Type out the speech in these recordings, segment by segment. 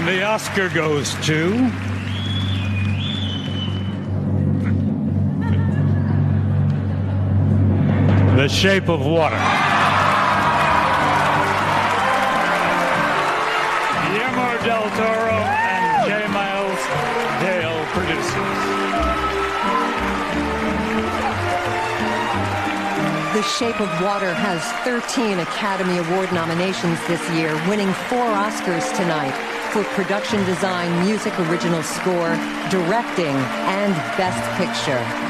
And the Oscar goes to. The Shape of Water. Guillermo del Toro and J. Miles Dale produces. The Shape of Water has 13 Academy Award nominations this year, winning four Oscars tonight for production design, music original score, directing, and best picture.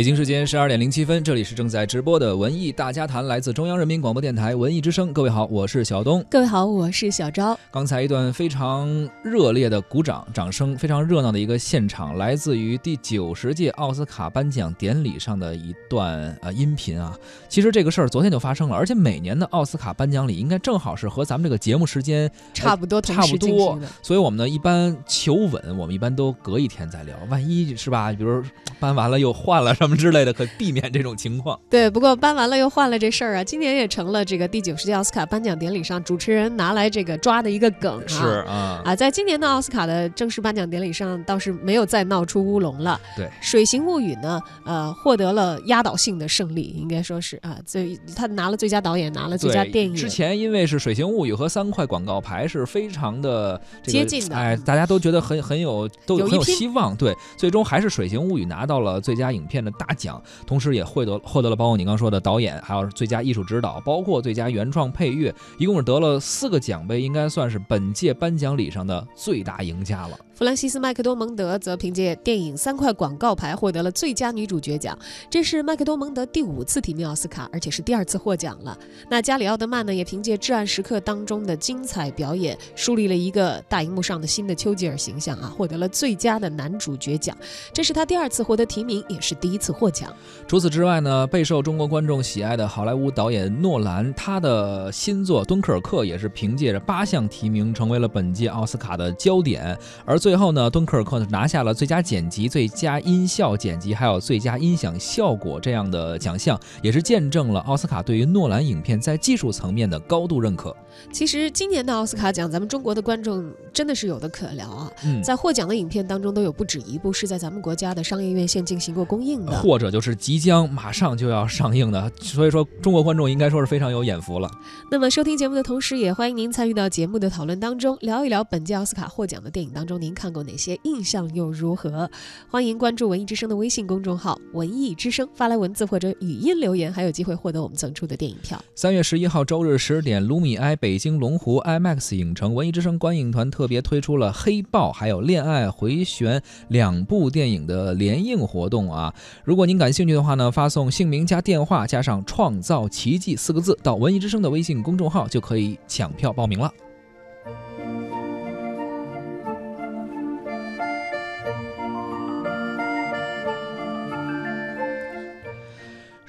北京时间十二点零七分，这里是正在直播的文艺大家谈，来自中央人民广播电台文艺之声。各位好，我是小东。各位好，我是小昭。刚才一段非常热烈的鼓掌掌声，非常热闹的一个现场，来自于第九十届奥斯卡颁奖典礼上的一段呃音频啊。其实这个事儿昨天就发生了，而且每年的奥斯卡颁奖礼应该正好是和咱们这个节目时间差不多，差不多。所以我们呢一般求稳，我们一般都隔一天再聊。万一是吧？比如颁完了又换了什么。之类的，可避免这种情况。对，不过搬完了又换了这事儿啊，今年也成了这个第九十届奥斯卡颁奖典礼上主持人拿来这个抓的一个梗啊。是啊，啊，在今年的奥斯卡的正式颁奖典礼上，倒是没有再闹出乌龙了。对，《水形物语》呢，呃，获得了压倒性的胜利，应该说是啊，最他拿了最佳导演，拿了最佳电影。之前因为是《水形物语》和三块广告牌是非常的接近的，哎，大家都觉得很很有都很有希望。对，最终还是《水形物语》拿到了最佳影片的大奖，同时也获得获得了包括你刚说的导演，还有最佳艺术指导，包括最佳原创配乐，一共是得了四个奖杯，应该算是本届颁奖礼上的最大赢家了。弗兰西斯·麦克多蒙德则凭借电影《三块广告牌》获得了最佳女主角奖，这是麦克多蒙德第五次提名奥斯卡，而且是第二次获奖了。那加里奥德曼呢，也凭借《至暗时刻》当中的精彩表演，树立了一个大荧幕上的新的丘吉尔形象啊，获得了最佳的男主角奖，这是他第二次获得提名，也是第一次获奖。除此之外呢，备受中国观众喜爱的好莱坞导演诺兰，他的新作《敦刻尔克》也是凭借着八项提名，成为了本届奥斯卡的焦点，而最最后呢，敦刻尔克拿下了最佳剪辑、最佳音效剪辑，还有最佳音响效果这样的奖项，也是见证了奥斯卡对于诺兰影片在技术层面的高度认可。其实今年的奥斯卡奖，咱们中国的观众真的是有的可聊啊！在获奖的影片当中，都有不止一部是在咱们国家的商业院线进行过公映的，或者就是即将马上就要上映的。所以说，中国观众应该说是非常有眼福了。那么，收听节目的同时，也欢迎您参与到节目的讨论当中，聊一聊本届奥斯卡获奖的电影当中，您。看过哪些？印象又如何？欢迎关注文艺之声的微信公众号“文艺之声”，发来文字或者语音留言，还有机会获得我们赠出的电影票。三月十一号周日十点，卢米埃北京龙湖 IMAX 影城文艺之声观影团特别推出了《黑豹》还有《恋爱回旋》两部电影的联映活动啊！如果您感兴趣的话呢，发送姓名加电话加上“创造奇迹”四个字到文艺之声的微信公众号，就可以抢票报名了。《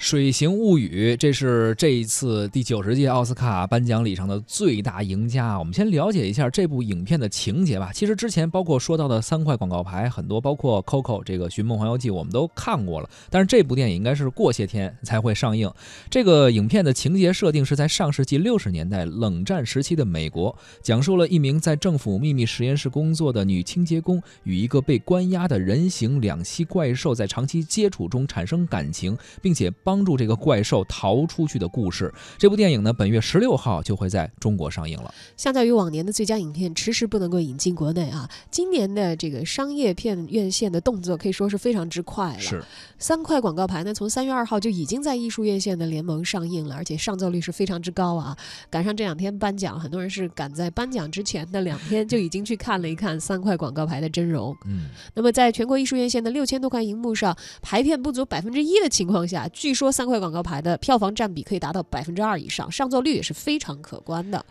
水形物语》这是这一次第九十届奥斯卡颁奖礼上的最大赢家。我们先了解一下这部影片的情节吧。其实之前包括说到的三块广告牌，很多包括《Coco》这个《寻梦环游记》，我们都看过了。但是这部电影应该是过些天才会上映。这个影片的情节设定是在上世纪六十年代冷战时期的美国，讲述了一名在政府秘密实验室工作的女清洁工与一个被关押的人形两栖怪兽在长期接触中产生感情，并且帮。帮助这个怪兽逃出去的故事。这部电影呢，本月十六号就会在中国上映了。相较于往年的最佳影片迟迟不能够引进国内啊，今年的这个商业片院线的动作可以说是非常之快了。是三块广告牌呢，从三月二号就已经在艺术院线的联盟上映了，而且上座率是非常之高啊。赶上这两天颁奖，很多人是赶在颁奖之前的两天就已经去看了一看三块广告牌的真容。嗯，那么在全国艺术院线的六千多块银幕上，排片不足百分之一的情况下，据说。说三块广告牌的票房占比可以达到百分之二以上，上座率也是非常可观的。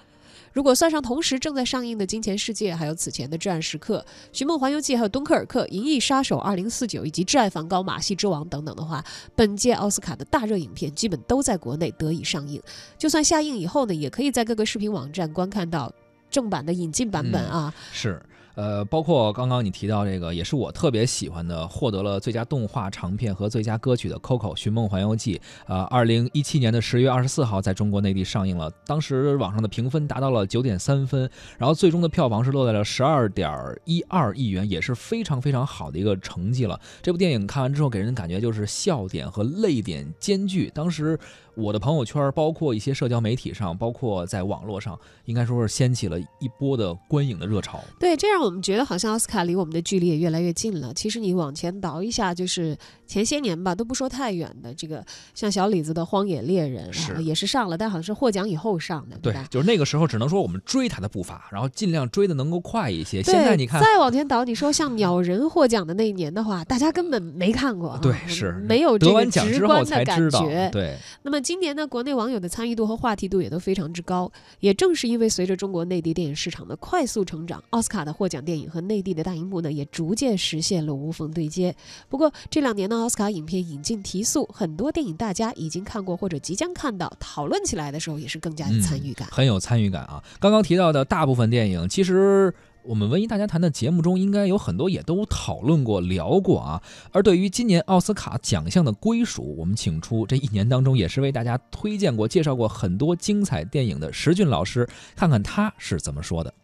如果算上同时正在上映的《金钱世界》，还有此前的《至暗时刻》《寻梦环游记》，还有《敦刻尔克》《银翼杀手二零四九》以及《挚爱梵高》《马戏之王》等等的话，本届奥斯卡的大热影片基本都在国内得以上映。就算下映以后呢，也可以在各个视频网站观看到。正版的引进版本嗯啊。是，呃，包括刚刚你提到这个，也是我特别喜欢的，获得了最佳动画长片和最佳歌曲的《Coco 寻梦环游记》。呃，二零一七年的十月二十四号在中国内地上映了，当时网上的评分达到了九点三分，然后最终的票房是落在了十二点一二亿元，也是非常非常好的一个成绩了。这部电影看完之后，给人的感觉就是笑点和泪点兼具。当时我的朋友圈，包括一些社交媒体上，包括在网络上，应该说是掀起了一波的观影的热潮。对，这让我们觉得好像奥斯卡离我们的距离也越来越近了。其实你往前倒一下，就是前些年吧，都不说太远的，这个像小李子的《荒野猎人》是啊，也是上了，但好像是获奖以后上的，对吧？，就是那个时候，只能说我们追他的步伐，然后尽量追的能够快一些。现在你看，再往前倒，你说像鸟人获奖的那一年的话，大家根本没看过啊，对，是没有这个得完奖直之后观的感才知道，觉。对，那么今年呢，国内网友的参与度和话题度也都非常之高。也正是因为随着中国内地电影市场的快速成长，奥斯卡的获奖电影和内地的大荧幕呢，也逐渐实现了无缝对接。不过这两年呢，奥斯卡影片引进提速，很多电影大家已经看过或者即将看到，讨论起来的时候也是更加有参与感。很有参与感啊。刚刚提到的大部分电影，其实我们文艺大家谈的节目中，应该有很多也都讨论过、聊过啊。而对于今年奥斯卡奖项的归属，我们请出这一年当中也是为大家推荐过、介绍过很多精彩电影的石俊老师，看看他是怎么说的。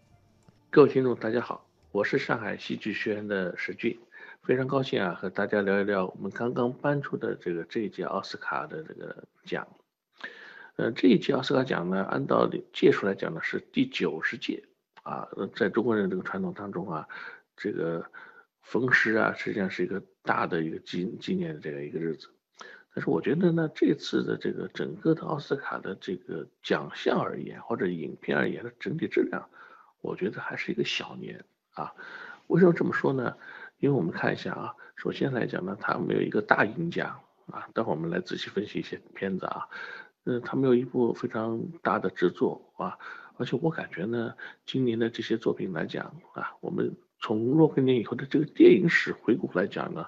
各位听众，大家好，我是上海戏剧学院的石俊，非常高兴啊，和大家聊一聊我们刚刚颁出的这个这一届奥斯卡的这个奖。呃，这一届奥斯卡奖呢，按道理届数来讲呢是第九十届啊，在中国人这个传统当中啊，这个逢十啊，实际上是一个大的一个纪纪念的这样一个日子。但是我觉得呢，这次的这个整个的奥斯卡的这个奖项而言，或者影片而言的整体质量，我觉得还是一个小年啊。为什么这么说呢？因为我们看一下啊，首先来讲呢，它没有一个大赢家啊。待会儿我们来仔细分析一些片子啊，呃，它没有一部非常大的制作啊，而且我感觉呢，今年的这些作品来讲啊，我们从若干年以后的这个电影史回顾来讲呢，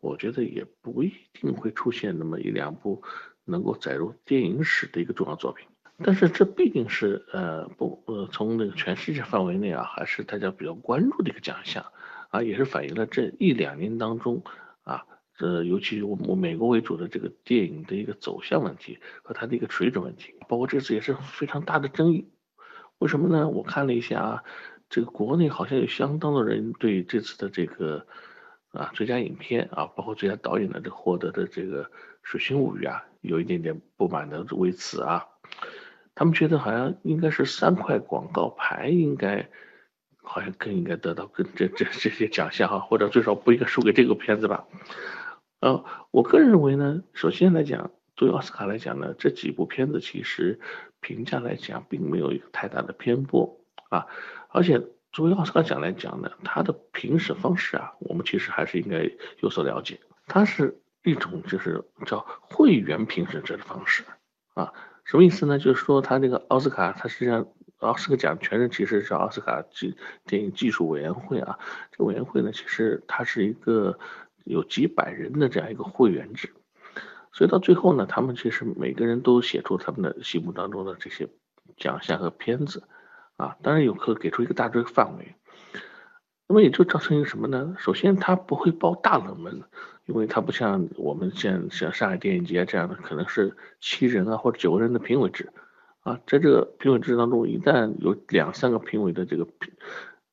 我觉得也不一定会出现那么一两部能够载入电影史的一个重要作品。但是这毕竟是呃不呃从那个全世界范围内啊，还是大家比较关注的一个奖项啊，也是反映了这一两年当中啊，这尤其我我美国为主的这个电影的一个走向问题和它的一个水准问题，包括这次也是非常大的争议。为什么呢？我看了一下啊，这个国内好像有相当的人对这次的这个啊最佳影片啊，包括最佳导演的这获得的这个《水形物语》啊，有一点点不满的为此啊。他们觉得好像应该是三块广告牌，应该好像更应该得到更这这这些奖项哈，或者最少不应该输给这个片子吧。呃，我个人认为呢，首先来讲，作为奥斯卡来讲呢，这几部片子其实评价来讲并没有一个太大的偏颇啊，而且作为奥斯卡奖来讲呢，它的评审方式啊，我们其实还是应该有所了解，它是一种就是叫会员评审制的方式啊。什么意思呢？就是说，他这个奥斯卡，他实际上奥斯卡奖全称其实是奥斯卡技电影技术委员会啊。这个委员会呢，其实它是一个有几百人的这样一个会员制，所以到最后呢，他们其实每个人都写出他们的心目当中的这些奖项和片子啊，当然有可给出一个大致范围。那么也就造成一个什么呢？首先，它不会报大冷门，因为它不像我们像像上海电影节这样的，可能是七人啊或者九个人的评委制，啊，在这个评委制当中，一旦有两三个评委的这个评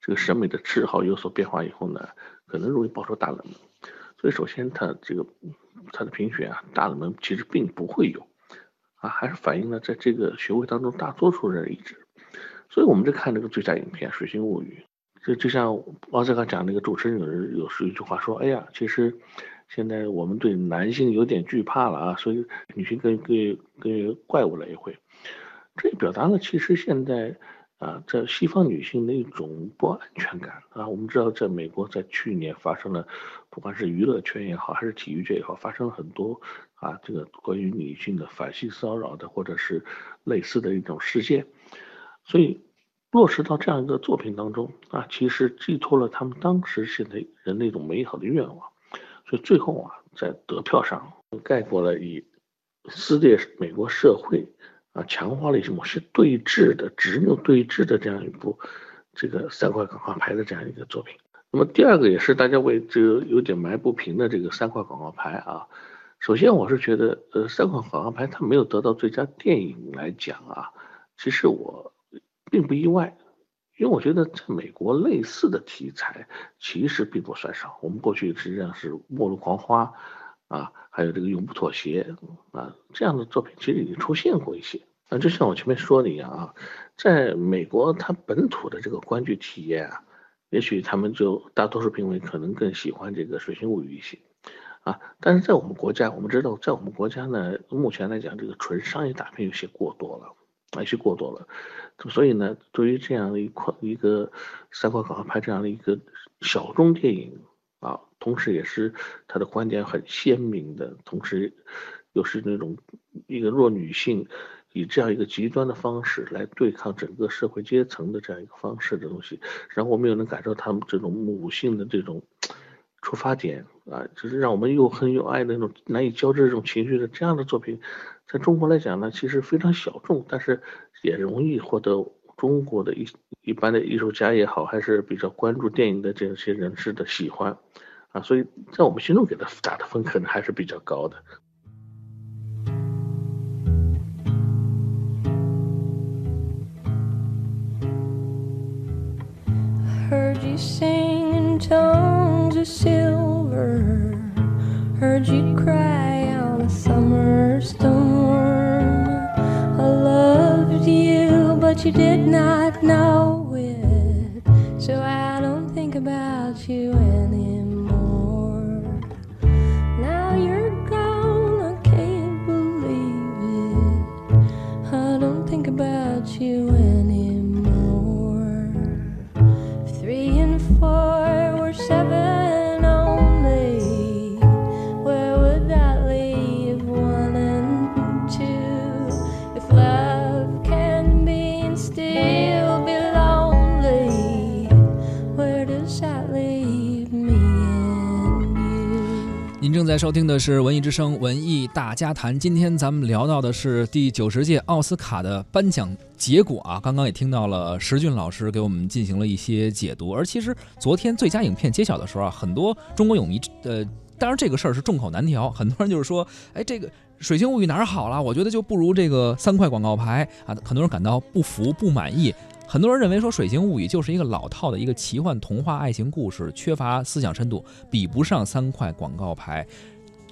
这个审美的嗜好有所变化以后呢，可能容易爆出大冷门。所以，首先它这个它的评选啊，大冷门其实并不会有，啊，还是反映了在这个学会当中大多数人一致。所以，我们在看这个最佳影片《水星物语》。就就像奥斯卡讲那个主持人有有说一句话说，哎呀，其实现在我们对男性有点惧怕了啊，所以女性跟跟跟怪物了一回。这表达了其实现在啊，在西方女性的一种不安全感啊。我们知道，在美国在去年发生了，不管是娱乐圈也好，还是体育界也好，发生了很多啊这个关于女性的反性骚扰的或者是类似的一种事件，所以。落实到这样一个作品当中啊，其实寄托了他们当时现在人那种美好的愿望，所以最后啊，在得票上概括了以撕裂美国社会啊，强化了一些某些对峙的、直面对峙的这样一部这个三块广告牌的这样一个作品。那么第二个也是大家为这个有点埋不平的这个三块广告牌啊。首先，我是觉得，呃，三块广告牌它没有得到最佳电影来讲啊，其实我并不意外，因为我觉得在美国类似的题材其实并不算少。我们过去实际上是《末路狂花》啊，还有这个《永不妥协》啊这样的作品，其实已经出现过一些。啊，就像我前面说的一样啊，在美国它本土的这个观剧体验啊，也许他们就大多数评委可能更喜欢这个《水形物语》一些。啊，但是在我们国家，我们知道，在我们国家呢，目前来讲，这个纯商业大片有些过多了，有些过多了，所以呢，对于这样的一块一个三块广告牌这样的一个小众电影啊，同时也是他的观点很鲜明的，同时又是那种一个弱女性以这样一个极端的方式来对抗整个社会阶层的这样一个方式的东西，然后我们又能感受他们这种母性的这种。出发点啊，就是让我们又恨又爱的那种难以交织这种情绪的这样的作品，在中国来讲呢，其实非常小众，但是也容易获得中国的一一般的艺术家也好，还是比较关注电影的这些人士的喜欢啊，所以在我们心中给他打的分可能还是比较高的。silver. Heard you cry on a summer so but you did not know it. So I don't think about you anymore. Now you're gone, I can't believe it. I don't think about you 正在收听的是《文艺之声·文艺大家谈》，今天咱们聊到的是第九十届奥斯卡的颁奖结果啊。刚刚也听到了石俊老师给我们进行了一些解读，而其实昨天最佳影片揭晓的时候啊，很多中国影迷呃，当然这个事儿是众口难调，很多人就是说，哎，这个《水形物语》哪儿好了？我觉得就不如这个三块广告牌啊，很多人感到不服、不满意。很多人认为说《水形物语》就是一个老套的一个奇幻童话爱情故事，缺乏思想深度，比不上三块广告牌。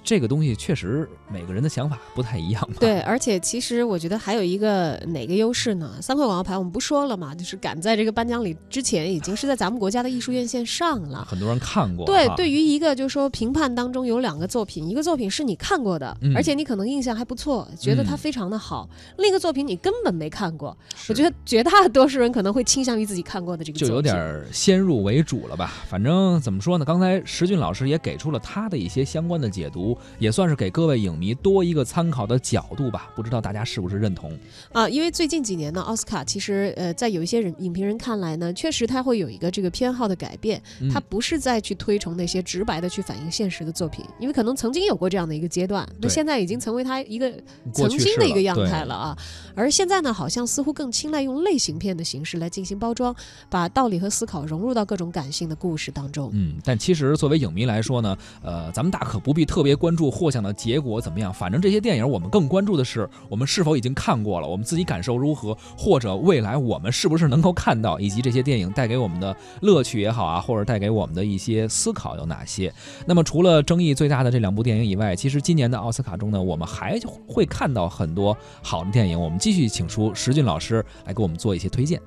这个东西确实每个人的想法不太一样。对，而且其实我觉得还有一个哪个优势呢？三块广告牌我们不说了嘛，就是赶在这个颁奖礼之前，已经是在咱们国家的艺术院线上了，很多人看过。对，对于一个就是说评判当中有两个作品，一个作品是你看过的，而且你可能印象还不错，觉得它非常的好；另一个作品你根本没看过。我觉得绝大多数人可能会倾向于自己看过的这个，就有点先入为主了吧。反正怎么说呢？刚才石俊老师也给出了他的一些相关的解读。也算是给各位影迷多一个参考的角度吧，不知道大家是不是认同啊？因为最近几年呢，奥斯卡其实呃，在有一些人影评人看来呢，确实他会有一个这个偏好的改变，他不是再去推崇那些直白的去反映现实的作品，因为可能曾经有过这样的一个阶段，那现在已经成为他一个曾经的一个样态了啊。而现在呢，好像似乎更青睐用类型片的形式来进行包装，把道理和思考融入到各种感性的故事当中。嗯，但其实作为影迷来说呢，呃，咱们大可不必特别关。关注获奖的结果怎么样？反正这些电影，我们更关注的是我们是否已经看过了，我们自己感受如何，或者未来我们是不是能够看到，以及这些电影带给我们的乐趣也好啊，或者带给我们的一些思考有哪些？那么除了争议最大的这两部电影以外，其实今年的奥斯卡中呢，我们还会看到很多好的电影。我们继续请出石俊老师来给我们做一些推荐。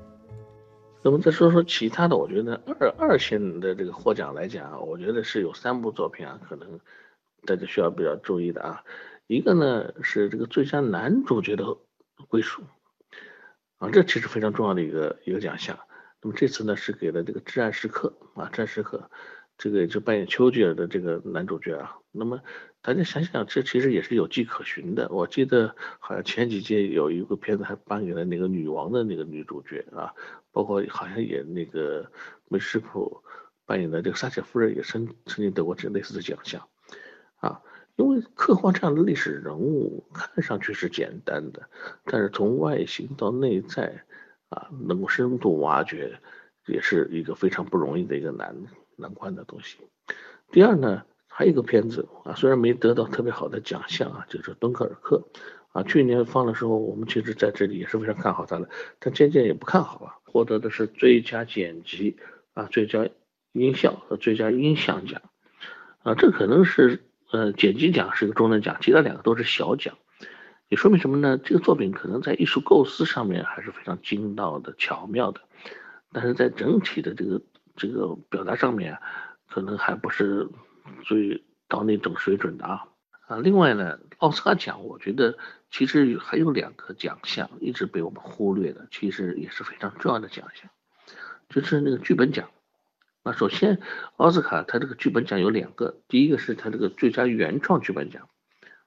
那么再说说其他的，我觉得二二线的这个获奖来讲，我觉得是有三部作品啊，可能。大家需要比较注意的啊，一个呢是这个最佳男主角的归属啊，这其实非常重要的一个一个奖项。那么这次呢是给了这个《至暗时刻》啊，《至暗时刻》这个也就扮演丘吉尔的这个男主角啊。那么大家想想，这其实也是有迹可循的。我记得好像前几届有一个片子还颁给了那个女王的那个女主角啊，包括好像也那个梅什普扮演的这个撒切夫人也曾曾经得过这类似的奖项。啊，因为刻画这样的历史人物看上去是简单的，但是从外形到内在啊，能够深度挖掘，也是一个非常不容易的一个难难关的东西。第二呢，还有一个片子啊，虽然没得到特别好的奖项啊，就是《敦刻尔克》啊，去年放的时候，我们其实在这里也是非常看好它的，但渐渐也不看好了。获得的是最佳剪辑啊、最佳音效和最佳音响奖啊，这可能是。呃，剪辑奖是个中等奖，其他两个都是小奖，也说明什么呢？这个作品可能在艺术构思上面还是非常精到的、巧妙的，但是在整体的这个这个表达上面，可能还不是最到那种水准的啊啊！另外呢，奥斯卡奖我觉得其实还有两个奖项一直被我们忽略的，其实也是非常重要的奖项，就是那个剧本奖。首先，奥斯卡它这个剧本奖有两个，第一个是它这个最佳原创剧本奖，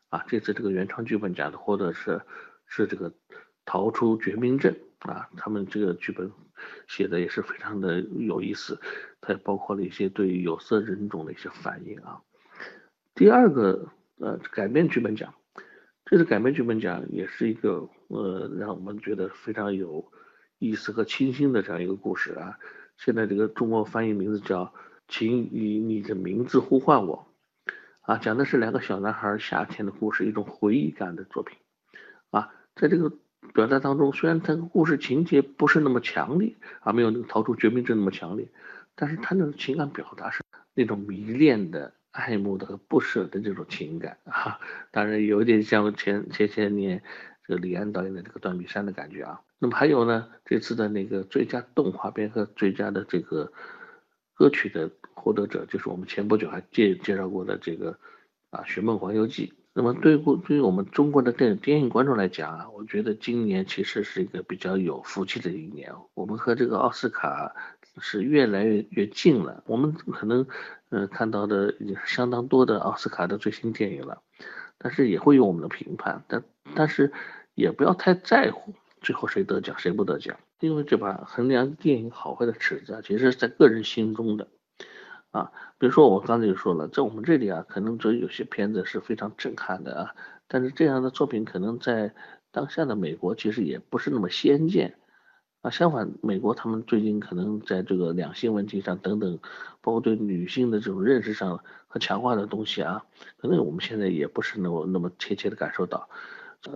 啊，这次这个原创剧本奖的获得是是这个《逃出绝命镇》啊，他们这个剧本写的也是非常的有意思，它也包括了一些对有色人种的一些反应啊。第二个呃改编剧本奖，这次改编剧本奖也是一个呃让我们觉得非常有意思和清新的这样一个故事啊。现在这个中国翻译名字叫《请以你的名字呼唤我》，啊，讲的是两个小男孩夏天的故事，一种回忆感的作品，啊，在这个表达当中，虽然这个故事情节不是那么强烈，啊，没有那个逃出绝命镇那么强烈，但是他那种情感表达是那种迷恋的、爱慕的和不舍的这种情感，啊，当然有点像前前些年这个李安导演的这个断臂山的感觉啊。那么还有呢，这次的那个最佳动画片和最佳的这个歌曲的获得者，就是我们前不久还介介绍过的这个啊《寻梦环游记》。那么对过对于我们中国的电影电影观众来讲啊，我觉得今年其实是一个比较有福气的一年。我们和这个奥斯卡是越来越越近了。我们可能嗯看到的已经是相当多的奥斯卡的最新电影了，但是也会有我们的评判，但但是也不要太在乎。最后谁得奖谁不得奖？因为这把衡量电影好坏的尺子啊，其实是在个人心中的啊。比如说我刚才就说了，在我们这里啊，可能这有些片子是非常震撼的啊，但是这样的作品可能在当下的美国其实也不是那么先见啊。相反，美国他们最近可能在这个两性问题上等等，包括对女性的这种认识上和强化的东西啊，可能我们现在也不是那么那么切切的感受到。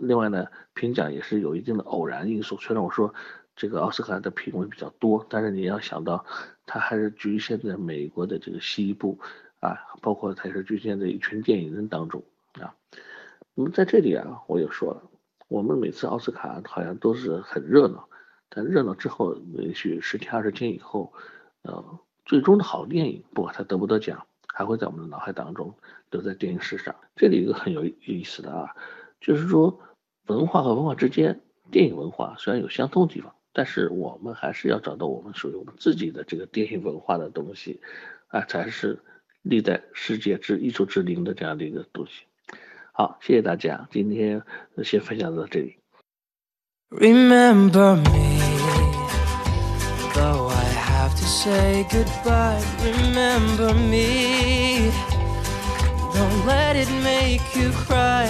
另外呢，评奖也是有一定的偶然因素。虽然我说这个奥斯卡的评委比较多，但是你要想到，它还是局限在美国的这个西部啊，包括它是局限在一群电影人当中啊。那么在这里啊，我也说了，我们每次奥斯卡好像都是很热闹，但热闹之后，也许十天二十天以后，呃，最终的好电影，不管它得不得奖，还会在我们的脑海当中留在电影史上。这里一个很有意思的啊。就是说，文化和文化之间，电影文化虽然有相通的地方，但是我们还是要找到我们属于我们自己的这个电影文化的东西，啊，才是历代世界之艺术之灵的这样的一个东西。好，谢谢大家，今天先分享到这里。Remember me, though I have to say goodbye. Remember me, don't let it make you cry.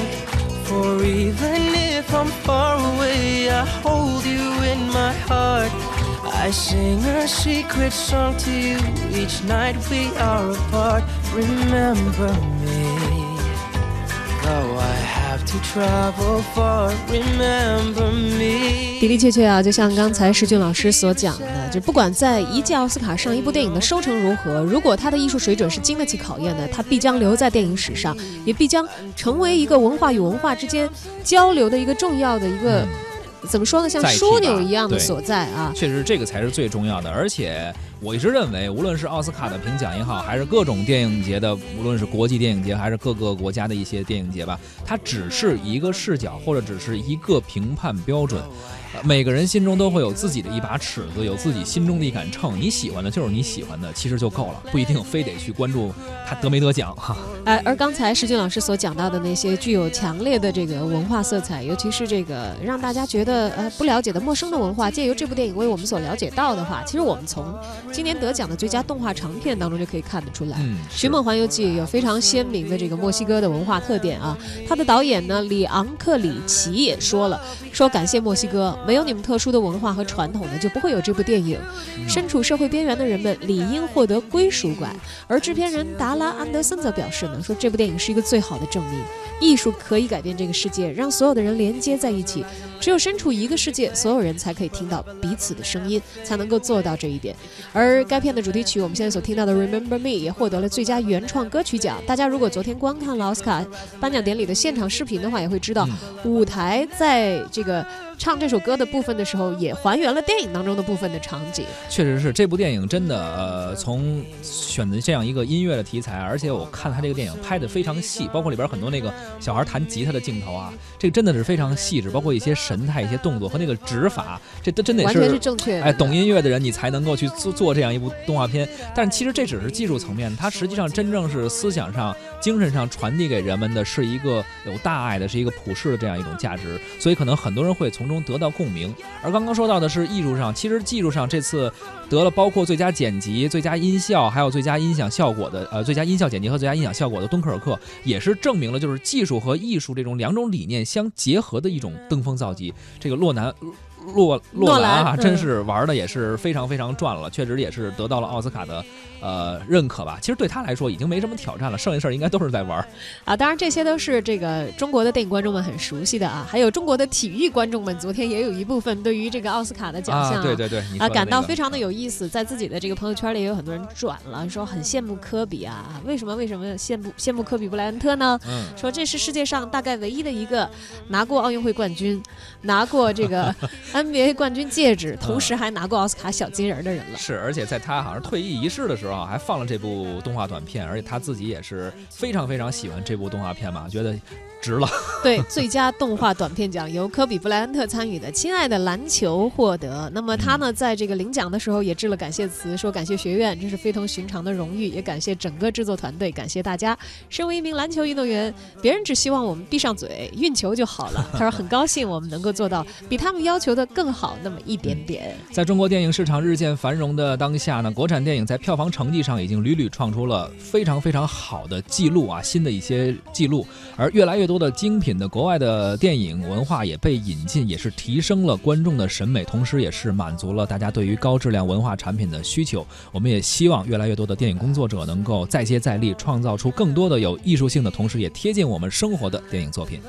For even if I'm far away, I hold you in my heart. I sing a secret song to you each night we are apart. Remember me, 的的确确啊，就像刚才石俊老师所讲的，就不管在一届奥斯卡上一部电影的收成如何，如果他的艺术水准是经得起考验的，他必将留在电影史上，也必将成为一个文化与文化之间交流的一个重要的一个。怎么说呢？像枢纽一样的所在啊！确实，这个才是最重要的。而且，我一直认为，无论是奥斯卡的评奖也好，还是各种电影节的，无论是国际电影节还是各个国家的一些电影节吧，它只是一个视角，或者只是一个评判标准。呃每个人心中都会有自己的一把尺子，有自己心中的一杆秤。你喜欢的就是你喜欢的，其实就够了，不一定非得去关注他得没得奖哈。哎，而刚才石俊老师所讲到的那些具有强烈的这个文化色彩，尤其是这个让大家觉得呃不了解的陌生的文化，借由这部电影为我们所了解到的话，其实我们从今年得奖的最佳动画长片当中就可以看得出来。嗯，《寻梦环游记》有非常鲜明的这个墨西哥的文化特点啊。他的导演呢，里昂克里奇也说了，说感谢墨西哥，没有你们特殊的文化和传统呢，就不会有这部电影。身处社会边缘的人们理应获得归属感。而制片人达拉安德森则表示呢，说这部电影是一个最好的证明，艺术可以改变这个世界，让所有的人连接在一起。只有身处一个世界，所有人才可以听到彼此的声音，才能够做到这一点。而该片的主题曲，我们现在所听到的《Remember Me》也获得了最佳原创歌曲奖。大家如果昨天观看了奥斯卡颁奖典礼的现场视频的话，也会知道，舞台在这个唱这首歌的部分的时候，也还原了电影当中的部分的场景。确实是这部电影真的，呃，从选择这样一个音乐的题材，而且我看他这个电影拍的非常细，包括里边很多那个小孩弹吉他的镜头啊，这个真的是非常细致，包括一些神态、一些动作和那个指法，这都真得完全是正确的。哎，懂音乐的人，你才能够去做做这样一部动画片。但其实这只是技术层面，它实际上真正是思想上、精神上传递给人们的是一个有大爱的，是一个普世的这样一种价值。所以可能很多人会从中得到共鸣。而刚刚说到的是艺术上，其实技术上这次得了包括最佳剪辑、最佳音效，还有最佳音响效果的，呃，最佳音效剪辑和最佳音响效果的《敦刻尔克》，也是证明了就是技术和艺术这种两种理念相结合的一种登峰造极。这个洛南。洛洛兰啊，真是玩的也是非常非常赚了，确实也是得到了奥斯卡的呃认可吧。其实对他来说已经没什么挑战了，剩下事儿应该都是在玩儿。啊，当然这些都是这个中国的电影观众们很熟悉的啊，还有中国的体育观众们，昨天也有一部分对于这个奥斯卡的奖项、啊，对对对，啊，感到非常的有意思，在自己的这个朋友圈里也有很多人转了，说很羡慕科比啊，为什么为什么羡慕羡慕科比布莱恩特呢？嗯，说这是世界上大概唯一的一个拿过奥运会冠军，拿过这个 NBA 冠军戒指，同时还拿过奥斯卡小金人的人了。是，而且在他好像退役仪式的时候啊还放了这部动画短片，而且他自己也是非常非常喜欢这部动画片嘛，觉得值了。对，最佳动画短片奖由科比布莱恩特参与的《亲爱的篮球》获得。那么他呢，在这个领奖的时候也致了感谢词，说感谢学院，这是非同寻常的荣誉，也感谢整个制作团队，感谢大家。身为一名篮球运动员，别人只希望我们闭上嘴运球就好了。他说很高兴我们能够做到比他们要求的更好那么一点点。在中国电影市场日渐繁荣的当下呢，国产电影在票房成绩上已经屡屡创出了非常非常好的记录啊，新的一些记录。而越来越多的精品的国外的电影文化也被引进，也是提升了观众的审美，同时也是满足了大家对于高质量文化产品的需求。我们也希望越来越多的电影工作者能够再接再厉，创造出更多的有艺术性的，同时也贴近我们生活的电影作品。